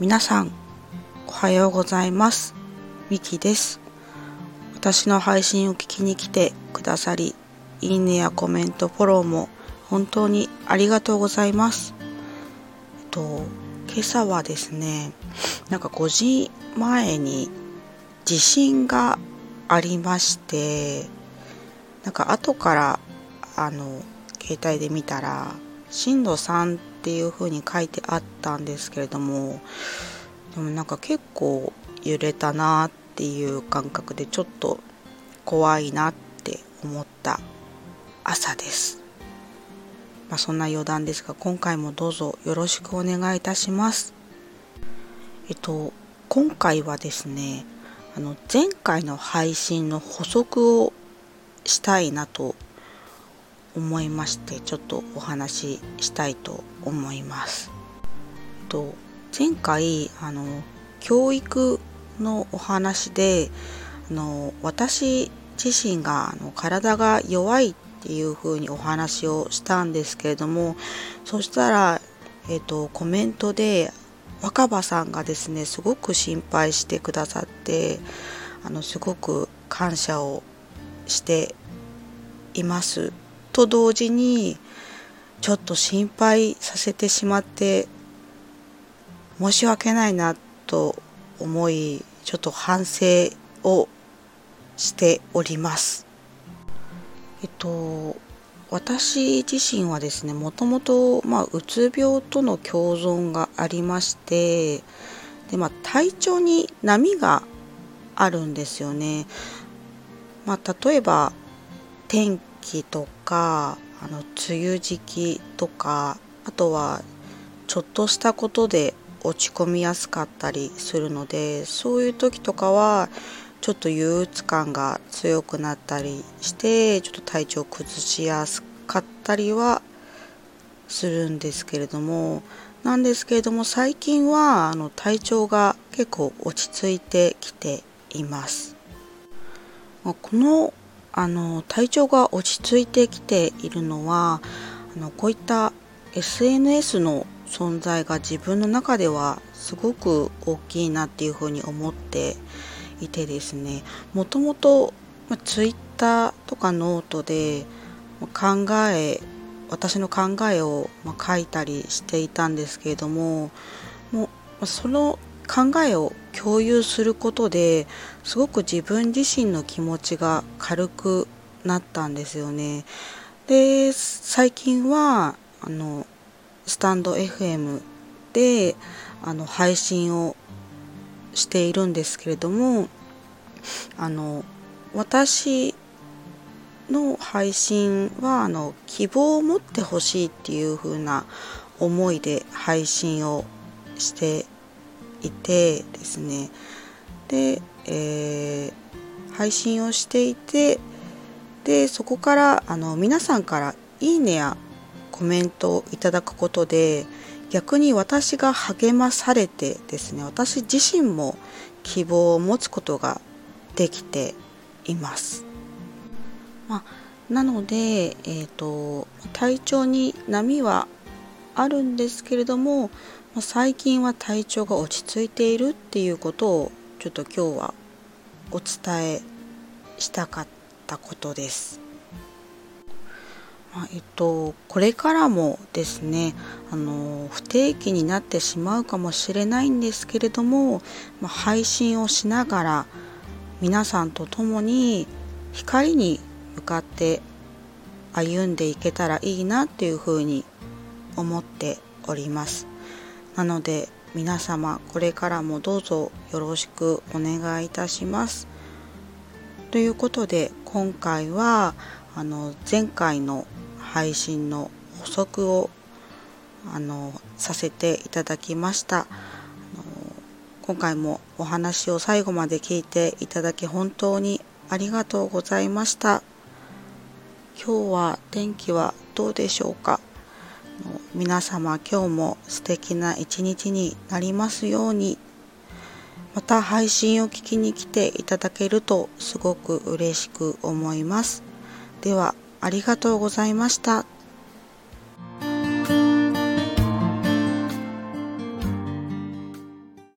皆さんおはようございます。ミキです。私の配信を聞きに来てくださりいいねやコメントフォローも本当にありがとうございます。えっと今朝はですねなんか5時前に地震がありましてなんか後からあの携帯で見たら震度3っていう風に書いてあったんですけれどもでもなんか結構揺れたなっていう感覚でちょっと怖いなって思った朝です。まあ、そんな余談ですが今回もどうぞよろしくお願いいたします。えっと今回はですねあの前回の配信の補足をしたいなと思いましてちょっとお話ししたいと思います。と前回あの教育のお話であの私自身があの体が弱いっていうふうにお話をしたんですけれどもそしたら、えーと、コメントで若葉さんがですねすごく心配してくださってあのすごく感謝をしていますと同時にちょっと心配させてしまって申し訳ないなと思いちょっと反省をしております。えっと私自身はですねもともと、まあ、うつ病との共存がありましてで、まあ、体調に波があるんですよね。まあ、例えば天気とかあの梅雨時期とかあとはちょっとしたことで落ち込みやすかったりするのでそういう時とかはちょっと憂鬱感が強くなったりしてちょっと体調崩しやすかったりはするんですけれどもなんですけれども最近はあの体調が結構落ち着いてきています。このあの体調が落ち着いてきているのはあのこういった SNS の存在が自分の中ではすごく大きいなっていうふうに思っていてですね。もともと Twitter とかノートで考え私の考えを書いたりしていたんですけれどももうその考えを共有することですごく自分自身の気持ちが軽くなったんですよね。で最近はあのスタンド FM であの配信をしているんですけれどもあの私の配信はあの希望を持ってほしいっていう風な思いで配信をしていてですねで、えー、配信をしていてでそこからあの皆さんから「いいね」やコメントをいただくことで逆に私が励まされてですね私自身も希望を持つことができています。まあ、なので、えーと、体調に波はあるんですけれども最近は体調が落ち着いているっていうことをちょっと今日はお伝えしたかったことです。まあ、えっと、これからもですねあの不定期になってしまうかもしれないんですけれども、まあ、配信をしながら皆さんと共に光に向かって歩んでいけたらいいなっていうふうに思っております。なので皆様これからもどうぞよろしくお願いいたします。ということで今回はあの前回の配信の補足をあのさせていただきました。今回もお話を最後まで聞いていただき本当にありがとうございました。今日は天気はどうでしょうか？皆様今日も素敵な一日になりますようにまた配信を聞きに来ていただけるとすごく嬉しく思いますではありがとうございました。